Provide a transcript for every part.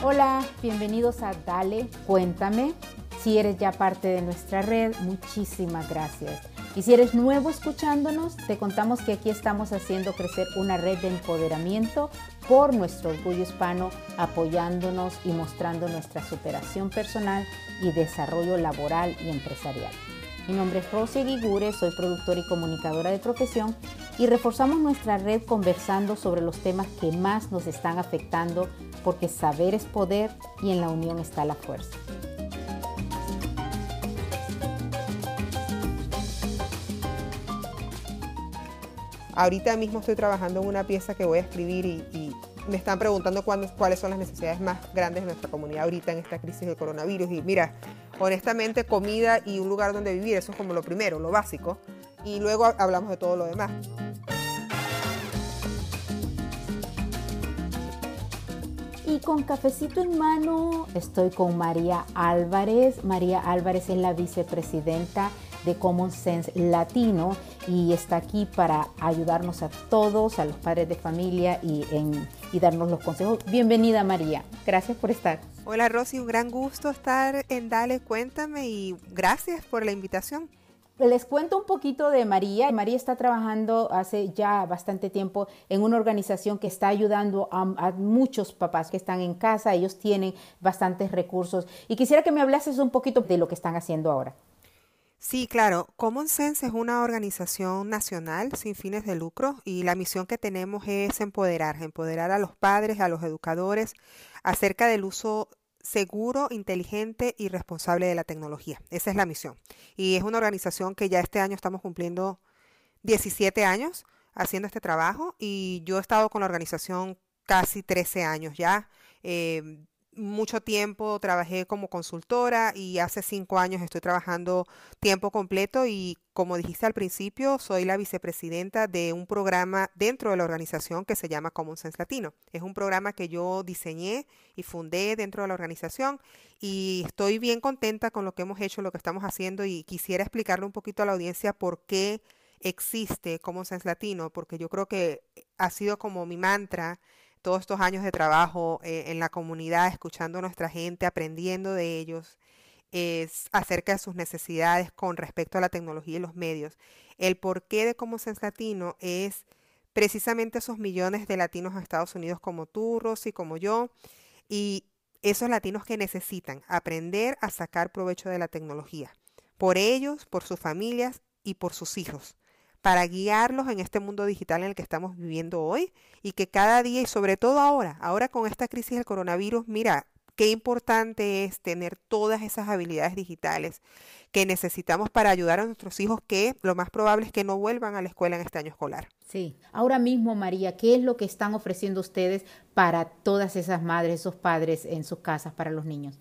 Hola, bienvenidos a Dale, cuéntame. Si eres ya parte de nuestra red, muchísimas gracias. Y si eres nuevo escuchándonos, te contamos que aquí estamos haciendo crecer una red de empoderamiento por nuestro orgullo hispano, apoyándonos y mostrando nuestra superación personal y desarrollo laboral y empresarial. Mi nombre es Rosy Guigure, soy productora y comunicadora de profesión y reforzamos nuestra red conversando sobre los temas que más nos están afectando porque saber es poder y en la unión está la fuerza. Ahorita mismo estoy trabajando en una pieza que voy a escribir y, me están preguntando cuáles son las necesidades más grandes de nuestra comunidad ahorita en esta crisis del coronavirus. Y mira, honestamente, comida y un lugar donde vivir, eso es como lo primero, lo básico. Y luego hablamos de todo lo demás. Y con cafecito en mano estoy con María Álvarez. María Álvarez es la vicepresidenta de Common Sense Latino y está aquí para ayudarnos a todos, a los padres de familia y, en, y darnos los consejos. Bienvenida María, gracias por estar. Hola Rosy, un gran gusto estar en Dale Cuéntame y gracias por la invitación. Les cuento un poquito de María. María está trabajando hace ya bastante tiempo en una organización que está ayudando a, a, muchos papás que están en casa. Ellos tienen bastantes recursos. Y quisiera que me hablases un poquito de lo que están haciendo ahora. Sí, claro. Common Sense es una organización nacional sin fines de lucro y la misión que tenemos es empoderar, empoderar a los padres, a los educadores acerca del uso seguro, inteligente y responsable de la tecnología. Esa es la misión. Y es una organización que ya este año estamos cumpliendo 17 años haciendo este trabajo y yo he estado con la organización casi 13 años ya. Eh, mucho tiempo trabajé como consultora y hace cinco años estoy trabajando tiempo completo y como dijiste al principio, soy la vicepresidenta de un programa dentro de la organización que se llama Common Sense Latino. Es un programa que yo diseñé y fundé dentro de la organización y estoy bien contenta con lo que hemos hecho, lo que estamos haciendo y quisiera explicarle un poquito a la audiencia por qué existe Common Sense Latino, porque yo creo que ha sido como mi mantra todos estos años de trabajo eh, en la comunidad, escuchando a nuestra gente, aprendiendo de ellos, es acerca de sus necesidades con respecto a la tecnología y los medios. El porqué de Common Sense Latino es precisamente esos millones de latinos en Estados Unidos como tú, Rosy, como yo, y esos latinos que necesitan aprender a sacar provecho de la tecnología, por ellos, por sus familias y por sus hijos para guiarlos en este mundo digital en el que estamos viviendo hoy y que cada día y sobre todo ahora, ahora con esta crisis del coronavirus, mira, qué importante es tener todas esas habilidades digitales que necesitamos para ayudar a nuestros hijos que lo más probable es que no vuelvan a la escuela en este año escolar. Sí, ahora mismo María, ¿qué es lo que están ofreciendo ustedes para todas esas madres, esos padres en sus casas para los niños?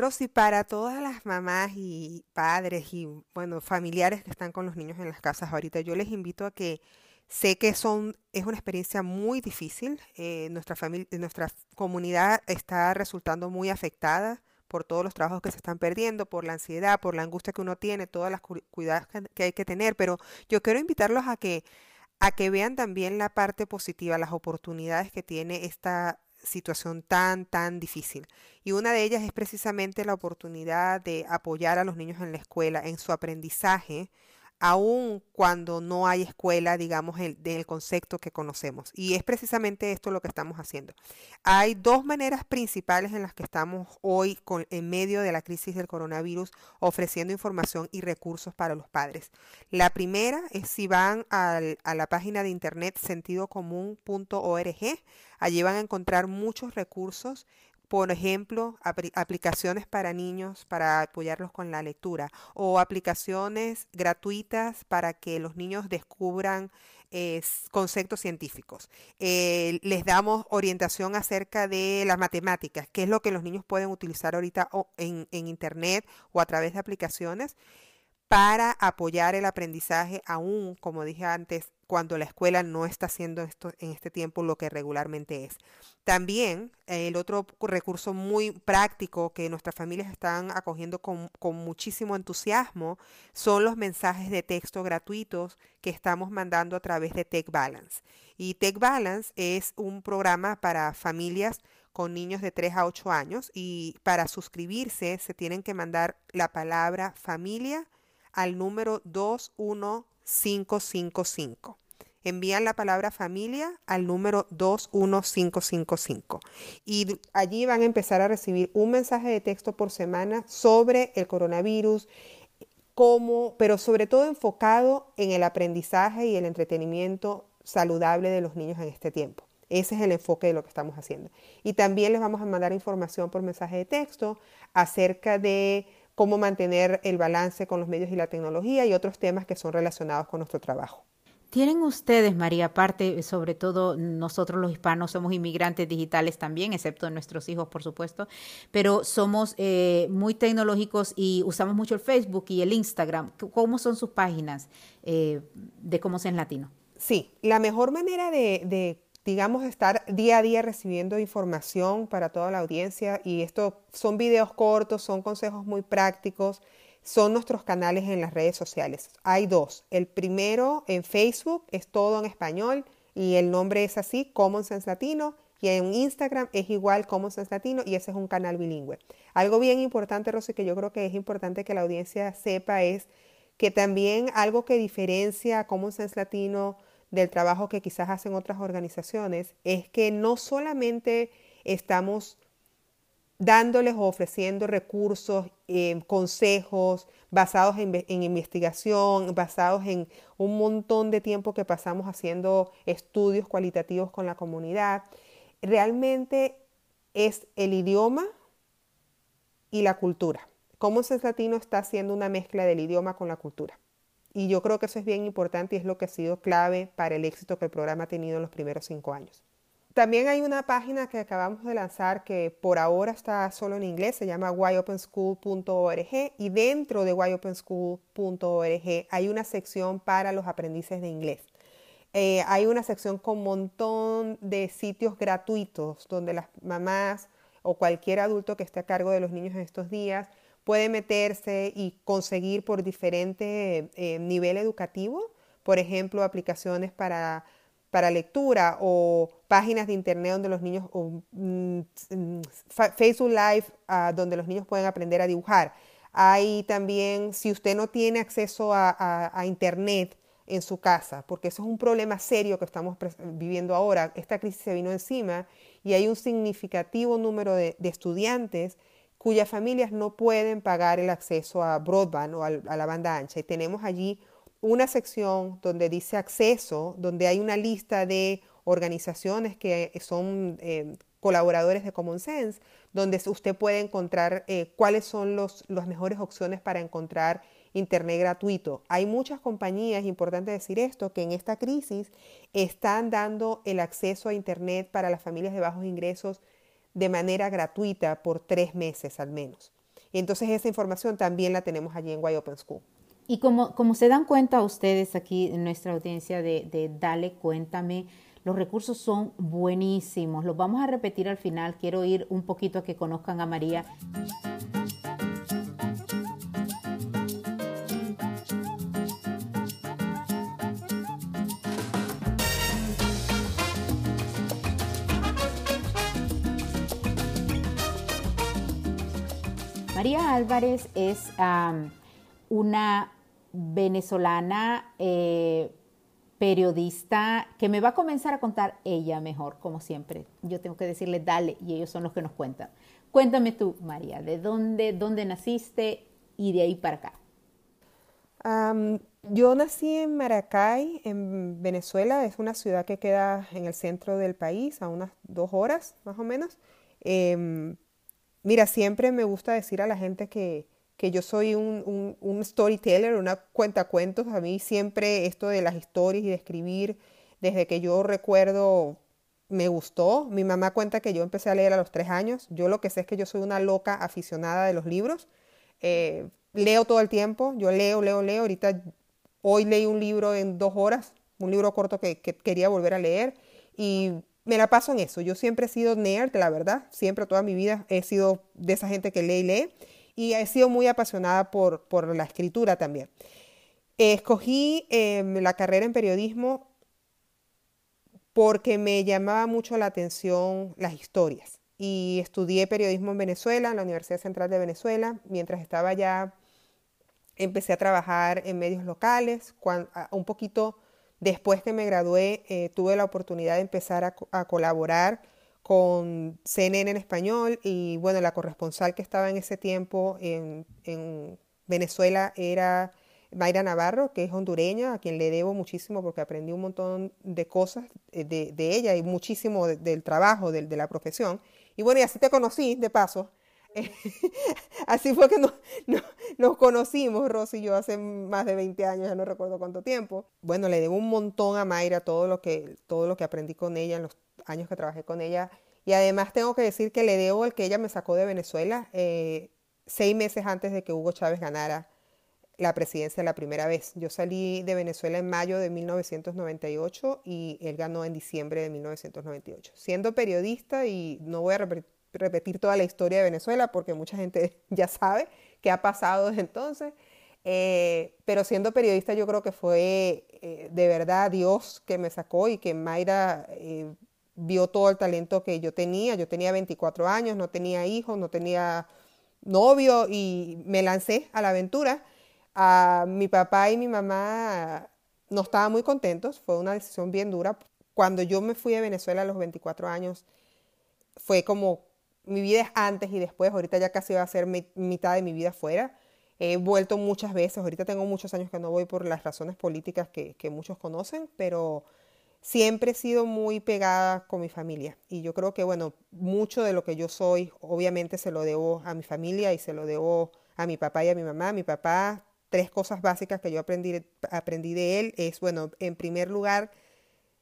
Rosy, para todas las mamás y padres y, bueno, familiares que están con los niños en las casas ahorita, yo les invito a que sé que son, es una experiencia muy difícil. Eh, nuestra, familia, nuestra comunidad está resultando muy afectada por todos los trabajos que se están perdiendo, por la ansiedad, por la angustia que uno tiene, todas las cuidados que hay que tener, pero yo quiero invitarlos a que a que vean también la parte positiva, las oportunidades que tiene esta situación tan, tan difícil. Y una de ellas es precisamente la oportunidad de apoyar a los niños en la escuela, en su aprendizaje aun cuando no hay escuela, digamos, del concepto que conocemos. Y es precisamente esto lo que estamos haciendo. Hay dos maneras principales en las que estamos hoy con, en medio de la crisis del coronavirus ofreciendo información y recursos para los padres. La primera es si van a la página de internet sentidocomún.org. Allí van a encontrar muchos recursos por ejemplo, aplicaciones para niños para apoyarlos con la lectura o aplicaciones gratuitas para que los niños descubran conceptos científicos. Eh, les damos orientación acerca de las matemáticas, qué es lo que los niños pueden utilizar ahorita en, en Internet o a través de aplicaciones para apoyar el aprendizaje aún, como dije antes, cuando la escuela no está haciendo esto en este tiempo lo que regularmente es. También el otro recurso muy práctico que nuestras familias están acogiendo con, con, muchísimo entusiasmo son los mensajes de texto gratuitos que estamos mandando a través de Tech Balance. Y Tech Balance es un programa para familias con niños de 3 a 8 años y para suscribirse se tienen que mandar la palabra familia al número 21555. Envían la palabra familia al número 21555 y allí van a empezar a recibir un mensaje de texto por semana sobre el coronavirus, pero sobre todo enfocado en el aprendizaje y el entretenimiento saludable de los niños en este tiempo. Ese es el enfoque de lo que estamos haciendo. Y también les vamos a mandar información por mensaje de texto acerca de cómo mantener el balance con los medios y la tecnología y otros temas que son relacionados con nuestro trabajo. ¿Tienen ustedes, María, aparte, sobre todo nosotros los hispanos somos inmigrantes digitales también, excepto nuestros hijos, por supuesto, pero somos eh, muy tecnológicos y usamos mucho el Facebook y el Instagram. ¿Cómo son sus páginas eh, de cómo ser en latino? Sí, la mejor manera de digamos, estar día a día recibiendo información para toda la audiencia y esto son videos cortos, son consejos muy prácticos, son nuestros canales en las redes sociales. Hay dos. El primero en Facebook es todo en español y el nombre es así, Common Sense Latino. Y en Instagram es igual Common Sense Latino y ese es un canal bilingüe. Algo bien importante, Rosy, que yo creo que es importante que la audiencia sepa es que también algo que diferencia a Common Sense Latino del trabajo que quizás hacen otras organizaciones es que no solamente estamos dándoles o ofreciendo recursos, eh, consejos basados en, investigación, basados en un montón de tiempo que pasamos haciendo estudios cualitativos con la comunidad. Realmente es el idioma y la cultura. Cómo Sense Latino está haciendo una mezcla del idioma con la cultura. Y yo creo que eso es bien importante y es lo que ha sido clave para el éxito que el programa ha tenido en los primeros cinco años. También hay una página que acabamos de lanzar que por ahora está solo en inglés, se llama whyopenschool.org y dentro de whyopenschool.org hay una sección para los aprendices de inglés. Eh, hay una sección con un montón de sitios gratuitos donde las mamás o cualquier adulto que esté a cargo de los niños en estos días puede meterse y conseguir por diferente eh, nivel educativo, por ejemplo, aplicaciones para, para, lectura o páginas de internet donde los niños, o, mm, Facebook Live, ah, donde los niños pueden aprender a dibujar. Hay también, si usted no tiene acceso a, internet, en su casa, porque eso es un problema serio que estamos viviendo ahora. Esta crisis se vino encima y hay un significativo número de, de estudiantes cuyas familias no pueden pagar el acceso a broadband o a, la banda ancha. Y tenemos allí una sección donde dice acceso, donde hay una lista de organizaciones que son eh, colaboradores de Common Sense, donde usted puede encontrar eh, cuáles son los, las mejores opciones para encontrar Internet gratuito. Hay muchas compañías, importante decir esto, que en esta crisis están dando el acceso a Internet para las familias de bajos ingresos de manera gratuita por tres meses al menos. Entonces esa información también la tenemos allí en Why Open School. Y como, como se dan cuenta ustedes aquí en nuestra audiencia de, de Dale, cuéntame, los recursos son buenísimos. Los vamos a repetir al final. Quiero ir un poquito a que conozcan a María. María Álvarez es una venezolana, eh, periodista, que me va a comenzar a contar ella mejor, como siempre. Yo tengo que decirle dale y ellos son los que nos cuentan. Cuéntame tú, María, ¿de dónde, dónde naciste y de ahí para acá? yo nací en Maracay, en Venezuela, es una ciudad que queda en el centro del país, a unas dos horas más o menos. Em, mira, siempre me gusta decir a la gente que, que yo soy un, un, storyteller, una cuentacuentos. A mí siempre esto de las historias y de escribir, desde que yo recuerdo, me gustó. Mi mamá cuenta que yo empecé a leer a los tres años. Yo lo que sé es que yo soy una loca aficionada de los libros. Eh, leo todo el tiempo, yo leo, leo, leo. Ahorita, hoy leí un libro en dos horas, un libro corto que, que quería volver a leer. Y me la paso en eso. Yo siempre he sido nerd, la verdad. Siempre, toda mi vida he sido de esa gente que lee y lee y he sido muy apasionada por, por la escritura también. Escogí em, la carrera en periodismo porque me llamaba mucho la atención las historias. Y estudié periodismo en Venezuela, en la Universidad Central de Venezuela. Mientras estaba allá, empecé a trabajar en medios locales. un poquito después que me gradué, eh, tuve la oportunidad de empezar a, colaborar con CNN en español y bueno, la corresponsal que estaba en ese tiempo en, Venezuela era Mayra Navarro, que es hondureña, a quien le debo muchísimo porque aprendí un montón de cosas eh, de, ella y muchísimo del trabajo, de, la profesión. Y bueno, y así te conocí, de paso. así fue que nos, conocimos, Rosy y yo, hace más de 20 años, ya no recuerdo cuánto tiempo. Bueno, le debo un montón a Mayra todo lo que, todo lo que aprendí con ella en los años que trabajé con ella. Y además tengo que decir que le debo el que ella me sacó de Venezuela eh, seis meses antes de que Hugo Chávez ganara la presidencia la primera vez. Yo salí de Venezuela en mayo de 1998 y él ganó en diciembre de 1998. Siendo periodista, y no voy a repetir toda la historia de Venezuela porque mucha gente ya sabe qué ha pasado desde entonces, eh, pero siendo periodista yo creo que fue eh, de verdad Dios que me sacó y que Mayra vio todo el talento que yo tenía. Yo tenía 24 años, no tenía hijos, no tenía novio y me lancé a la aventura. A mi papá y mi mamá no estaban muy contentos, fue una decisión bien dura. Cuando yo me fui de Venezuela a los 24 años, fue como mi vida es antes y después, ahorita ya casi va a ser mitad de mi vida fuera. He vuelto muchas veces, ahorita tengo muchos años que no voy por las razones políticas que, que muchos conocen, pero siempre he sido muy pegada con mi familia y yo creo que, bueno, mucho de lo que yo soy, obviamente se lo debo a mi familia y se lo debo a mi papá y a mi mamá. Mi papá, tres cosas básicas que yo aprendí, aprendí de él es, bueno, en primer lugar,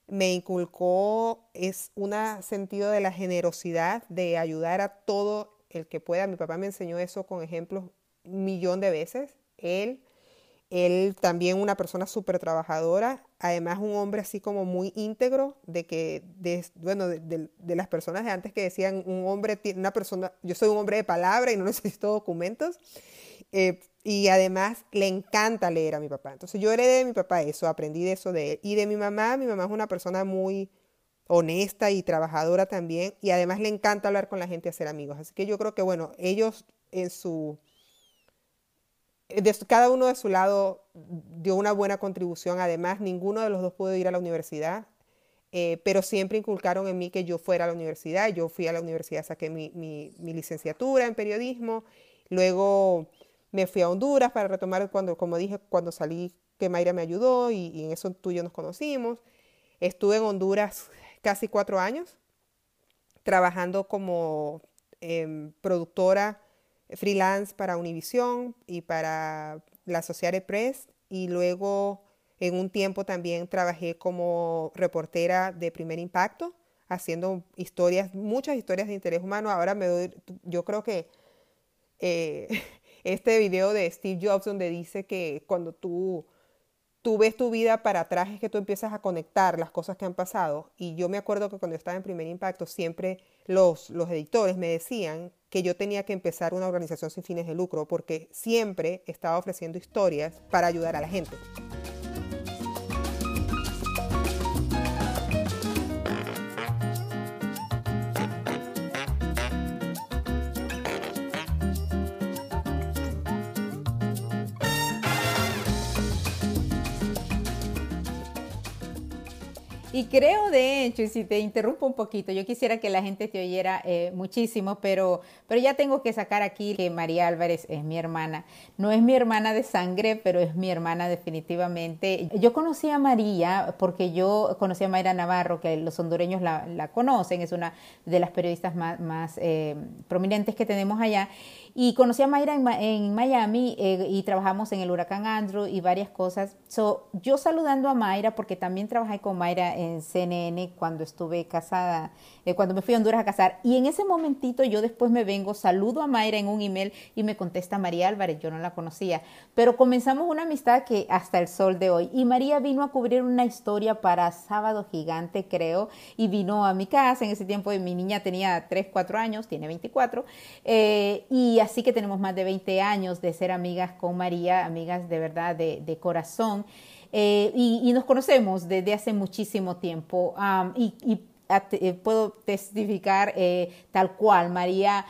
me inculcó es un sentido de la generosidad, de ayudar a todo el que pueda. Mi papá me enseñó eso con ejemplos un millón de veces. Él él también una persona súper trabajadora, además un hombre así como muy íntegro, de que, de, bueno, de, las personas de antes que decían, un hombre, una persona, yo soy un hombre de palabra y no necesito documentos. Eh, y además le encanta leer a mi papá. Entonces yo heredé de mi papá eso, aprendí de eso de él. Y de mi mamá, mi mamá es una persona muy honesta y trabajadora también. Y además le encanta hablar con la gente hacer amigos. Así que yo creo que, bueno, ellos en su cada uno de su lado dio una buena contribución. Además, ninguno de los dos pudo ir a la universidad, eh, pero siempre inculcaron en mí que yo fuera a la universidad. Yo fui a la universidad, saqué mi, mi, licenciatura en periodismo. Luego me fui a Honduras para retomar, cuando, como dije, cuando salí, que Mayra me ayudó y, en eso tú y yo nos conocimos. Estuve en Honduras casi cuatro años, trabajando como em, productora freelance para Univision y para la Associated Press y luego en un tiempo también trabajé como reportera de primer impacto haciendo historias, muchas historias de interés humano. Ahora me doy, yo creo que eh, este video de Steve Jobs donde dice que cuando tú, tú ves tu vida para atrás es que tú empiezas a conectar las cosas que han pasado. Y yo me acuerdo que cuando estaba en primer impacto siempre los, los editores me decían que yo tenía que empezar una organización sin fines de lucro porque siempre estaba ofreciendo historias para ayudar a la gente. Y creo, de hecho, y si te interrumpo un poquito, yo quisiera que la gente te oyera eh, muchísimo, pero, pero ya tengo que sacar aquí que María Álvarez es mi hermana. No es mi hermana de sangre, pero es mi hermana definitivamente. Yo conocí a María porque yo conocí a Mayra Navarro, que los hondureños la, conocen, es una de las periodistas más, eh, prominentes que tenemos allá. Y conocí a Mayra en, Miami eh, y trabajamos en el huracán Andrew y varias cosas. So, yo saludando a Mayra, porque también trabajé con Mayra en CNN cuando estuve casada, eh, cuando me fui a Honduras a casar. Y en ese momentito yo después me vengo, saludo a Mayra en un email y me contesta María Álvarez, yo no la conocía. Pero comenzamos una amistad que hasta el sol de hoy. Y María vino a cubrir una historia para Sábado Gigante, creo, y vino a mi casa. En ese tiempo mi niña tenía 3, 4 años, tiene 24. Eh, y así que tenemos más de 20 años de ser amigas con María, amigas de verdad de, corazón. Eh, y, nos conocemos desde hace muchísimo tiempo puedo testificar eh, tal cual. María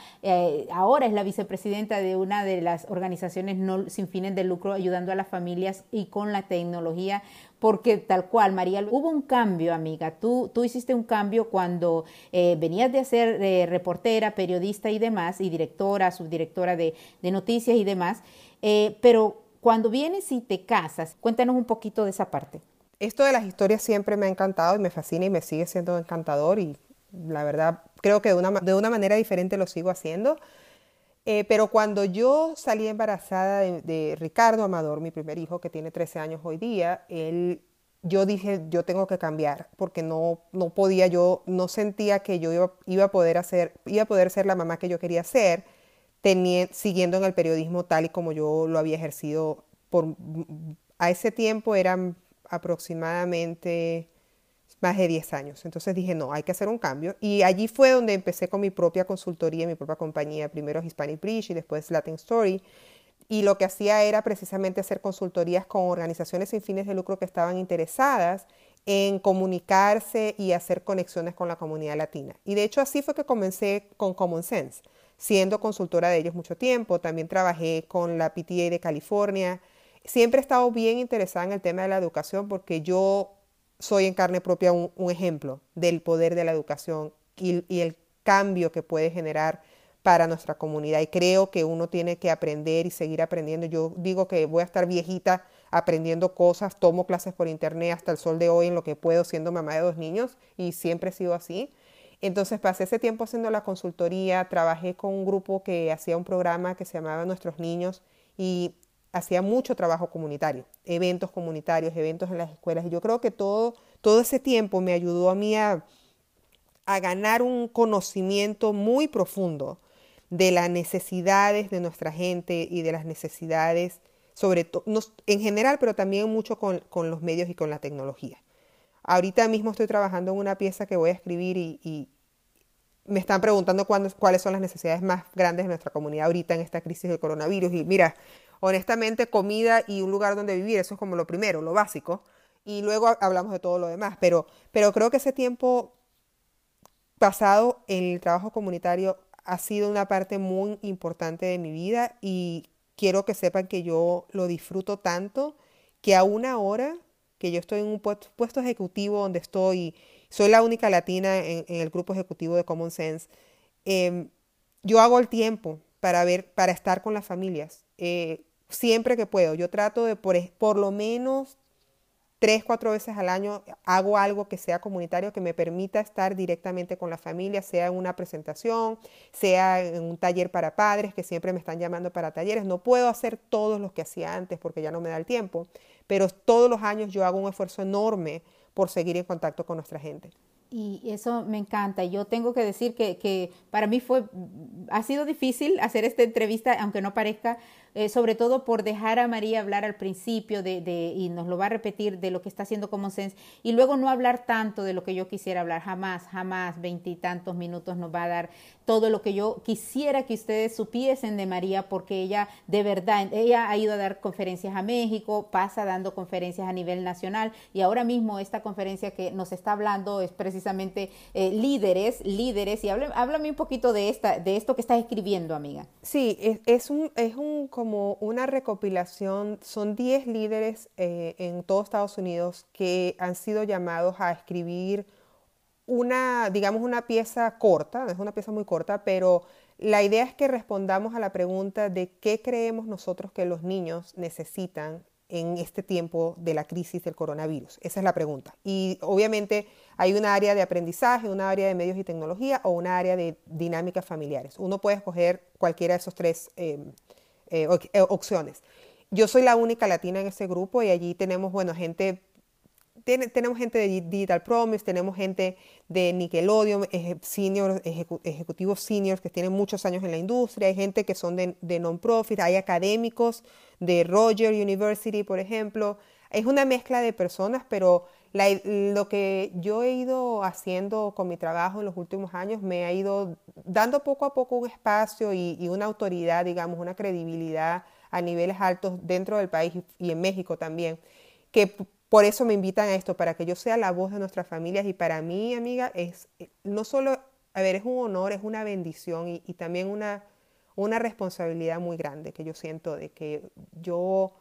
ahora es la vicepresidenta de una de las organizaciones no sin fines de lucro ayudando a las familias y con la tecnología porque tal cual, María, hubo un cambio, amiga. Tú, tú hiciste un cambio cuando eh, venías de ser eh, reportera, periodista y demás, y directora, subdirectora de, noticias y demás, eh, pero cuando vienes y te casas, cuéntanos un poquito de esa parte. Esto de las historias siempre me ha encantado y me fascina y me sigue siendo encantador y la verdad creo que de una, de una manera diferente lo sigo haciendo. Eh, pero cuando yo salí embarazada de, Ricardo Amador, mi primer hijo, que tiene 13 años hoy día, él, yo dije, yo tengo que cambiar, porque no, no podía, yo no sentía que yo iba, iba, a poder hacer, iba a poder ser la mamá que yo quería ser, siguiendo en el periodismo tal y como yo lo había ejercido por, a ese tiempo eran aproximadamente más de 10 años. Entonces dije, no, hay que hacer un cambio. Y allí fue donde empecé con mi propia consultoría, mi propia compañía, primero Hispanic Bridge y después Latin Story. Y lo que hacía era precisamente hacer consultorías con organizaciones sin fines de lucro que estaban interesadas en comunicarse y hacer conexiones con la comunidad latina. Y de hecho así fue que comencé con Common Sense, siendo consultora de ellos mucho tiempo. También trabajé con la PTA de California. Siempre he estado bien interesada en el tema de la educación porque yo soy en carne propia un, ejemplo del poder de la educación y, el cambio que puede generar para nuestra comunidad. Y creo que uno tiene que aprender y seguir aprendiendo. Yo digo que voy a estar viejita aprendiendo cosas, tomo clases por internet hasta el sol de hoy en lo que puedo siendo mamá de dos niños y siempre he sido así. Entonces pasé ese tiempo haciendo la consultoría, trabajé con un grupo que hacía un programa que se llamaba Nuestros Niños y hacía mucho trabajo comunitario, eventos comunitarios, eventos en las escuelas. Y yo creo que todo, todo ese tiempo me ayudó a mí a, ganar un conocimiento muy profundo de las necesidades de nuestra gente y de las necesidades, sobre todo, en general, pero también mucho con, los medios y con la tecnología. Ahorita mismo estoy trabajando en una pieza que voy a escribir y, me están preguntando cuáles son las necesidades más grandes de nuestra comunidad ahorita en esta crisis del coronavirus. Y mira, honestamente, comida y un lugar donde vivir, eso es como lo primero, lo básico. Y luego hablamos de todo lo demás. Pero, pero creo que ese tiempo pasado en el trabajo comunitario ha sido una parte muy importante de mi vida y quiero que sepan que yo lo disfruto tanto que aún ahora que yo estoy en un puesto, ejecutivo donde estoy, soy la única latina en, el grupo ejecutivo de Common Sense, em, yo hago el tiempo para ver, para estar con las familias. Eh, siempre que puedo. Yo trato de por, lo menos tres, cuatro veces al año hago algo que sea comunitario, que me permita estar directamente con la familia, sea en una presentación, sea en un taller para padres, que siempre me están llamando para talleres. No puedo hacer todos los que hacía antes porque ya no me da el tiempo, pero todos los años yo hago un esfuerzo enorme por seguir en contacto con nuestra gente. Y eso me encanta. Yo tengo que decir que, que para mí fue, ha sido difícil hacer esta entrevista, aunque no parezca, eh, sobre todo por dejar a María hablar al principio de, y nos lo va a repetir de lo que está haciendo Common Sense y luego no hablar tanto de lo que yo quisiera hablar, jamás, jamás, veintitantos minutos nos va a dar todo lo que yo quisiera que ustedes supiesen de María porque ella de verdad, ella ha ido a dar conferencias a México, pasa dando conferencias a nivel nacional y ahora mismo esta conferencia que nos está hablando es precisamente precisamente eh, líderes, líderes, y háblame, un poquito de, esta, de esto que estás escribiendo, amiga. Sí, es, un, es un, como una recopilación, son 10 líderes eh, en todo Estados Unidos que han sido llamados a escribir una, digamos, una pieza corta, es una pieza muy corta, pero la idea es que respondamos a la pregunta de qué creemos nosotros que los niños necesitan en este tiempo de la crisis del coronavirus? Esa es la pregunta. Y obviamente hay una área de aprendizaje, una área de medios y tecnología o una área de dinámicas familiares. Uno puede escoger cualquiera de esas tres em, eh, eh, opciones. Yo soy la única latina en ese grupo y allí tenemos, bueno, gente tenemos gente de Digital Promise, tenemos gente de Nickelodeon, senior, ejecutivos seniors que tienen muchos años en la industria, hay gente que son de, de non-profit, hay académicos de Roger University, por ejemplo. Es una mezcla de personas, pero lo que yo he ido haciendo con mi trabajo en los últimos años me ha ido dando poco a poco un espacio y, y una autoridad, digamos, una credibilidad a niveles altos dentro del país y en México también, que por eso me invitan a esto, para que yo sea la voz de nuestras familias y para mí, amiga, es eh, no solo, a ver, es un honor, es una bendición y, también una, una responsabilidad muy grande que yo siento de que yo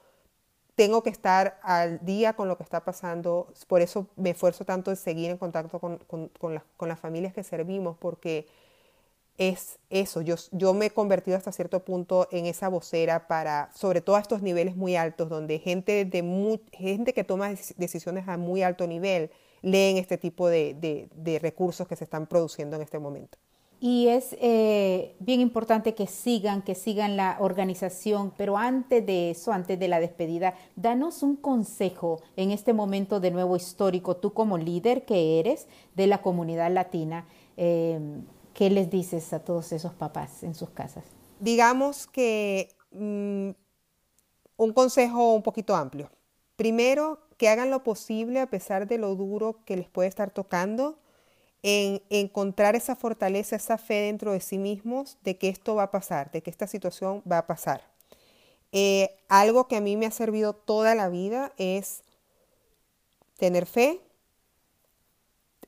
tengo que estar al día con lo que está pasando, por eso me esfuerzo tanto en seguir en contacto con, con, con las familias que servimos, porque es eso. Yo, yo me he convertido hasta cierto punto en esa vocera para, sobre todo a estos niveles muy altos, donde gente, de gente que toma decisiones a muy alto nivel leen este tipo de, recursos que se están produciendo en este momento. Y es eh, bien importante que sigan, que sigan la organización, pero antes de eso, antes de la despedida, danos un consejo en este momento de nuevo histórico, tú como líder que eres de la comunidad latina. Eh, ¿Qué les dices a todos esos papás en sus casas? Digamos que mm, un consejo un poquito amplio. Primero, que hagan lo posible a pesar de lo duro que les puede estar tocando, en encontrar esa fortaleza, esa fe dentro de sí mismos de que esto va a pasar, de que esta situación va a pasar. Eh, algo que a mí me ha servido toda la vida es tener fe,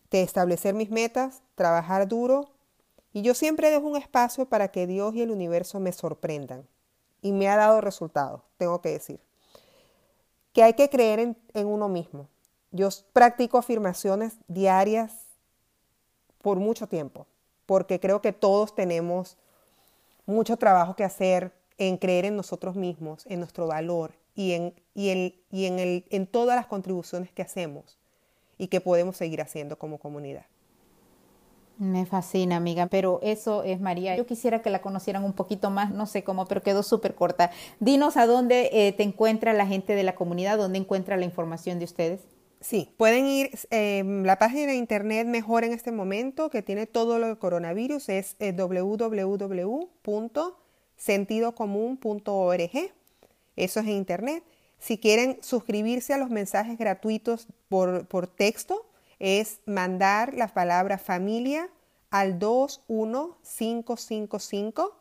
de establecer mis metas, trabajar duro y yo siempre dejo un espacio para que Dios y el universo me sorprendan. Y me ha dado resultados, tengo que decir. Que hay que creer en, uno mismo. Yo practico afirmaciones diarias por mucho tiempo, porque creo que todos tenemos mucho trabajo que hacer en creer en nosotros mismos, en nuestro valor y en, y en, el, en todas las contribuciones que hacemos y que podemos seguir haciendo como comunidad. Me fascina, amiga, pero eso es María. Yo quisiera que la conocieran un poquito más, no sé cómo, pero quedó súper corta. Dinos a dónde eh, te encuentra la gente de la comunidad, dónde encuentra la información de ustedes. Sí, pueden ir, eh, la página de internet mejor en este momento, que tiene todo lo del coronavirus, es eh, www.sentidocomún.org. Eso es en internet. Si quieren suscribirse a los mensajes gratuitos por, por texto, es mandar la palabra familia al 21555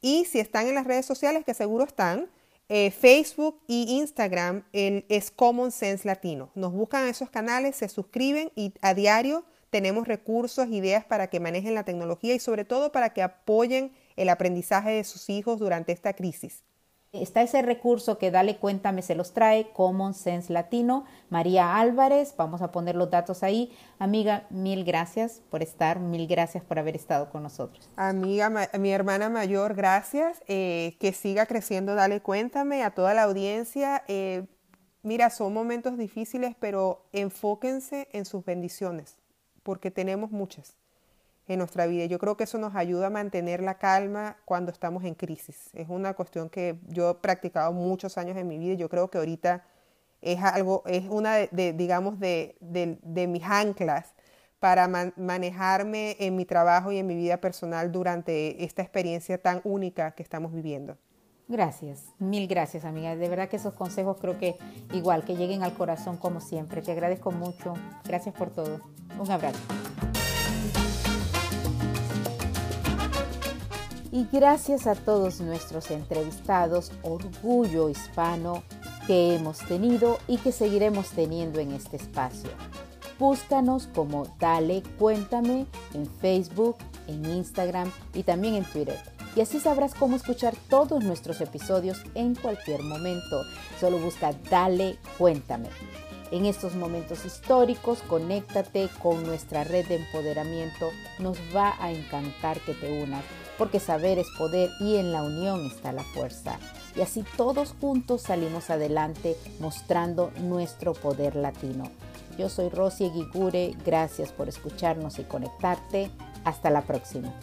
y si están en las redes sociales, que seguro están, eh, Facebook y Instagram es Common Sense Latino. Nos buscan esos canales, se suscriben y a diario tenemos recursos, ideas para que manejen la tecnología y sobre todo para que apoyen el aprendizaje de sus hijos durante esta crisis. Está ese recurso que Dale Cuéntame se los trae, Common Sense Latino, María Álvarez, vamos a poner los datos ahí. Amiga, mil gracias por estar, mil gracias por haber estado con nosotros. Amiga, mi hermana mayor, gracias. Eh, que siga creciendo, Dale Cuéntame a toda la audiencia. Eh, mira, son momentos difíciles, pero enfóquense en sus bendiciones, porque tenemos muchas en nuestra vida. Yo creo que eso nos ayuda a mantener la calma cuando estamos en crisis. Es una cuestión que yo he practicado muchos años en mi vida y yo creo que ahorita es algo, es una de, digamos, de, mis anclas para manejarme en mi trabajo y en mi vida personal durante esta experiencia tan única que estamos viviendo. Gracias, mil gracias amiga. De verdad que esos consejos creo que igual, que lleguen al corazón como siempre. Te agradezco mucho. Gracias por todo. Un abrazo. Y gracias a todos nuestros entrevistados, orgullo hispano que hemos tenido y que seguiremos teniendo en este espacio. Búscanos como Dale Cuéntame en Facebook, en Instagram y también en Twitter. Y así sabrás cómo escuchar todos nuestros episodios en cualquier momento. Solo busca Dale Cuéntame. En estos momentos históricos, conéctate con nuestra red de empoderamiento. Nos va a encantar que te unas, porque saber es poder y en la unión está la fuerza. Y así todos juntos salimos adelante mostrando nuestro poder latino. Yo soy Rosy Guigure, gracias por escucharnos y conectarte. Hasta la próxima.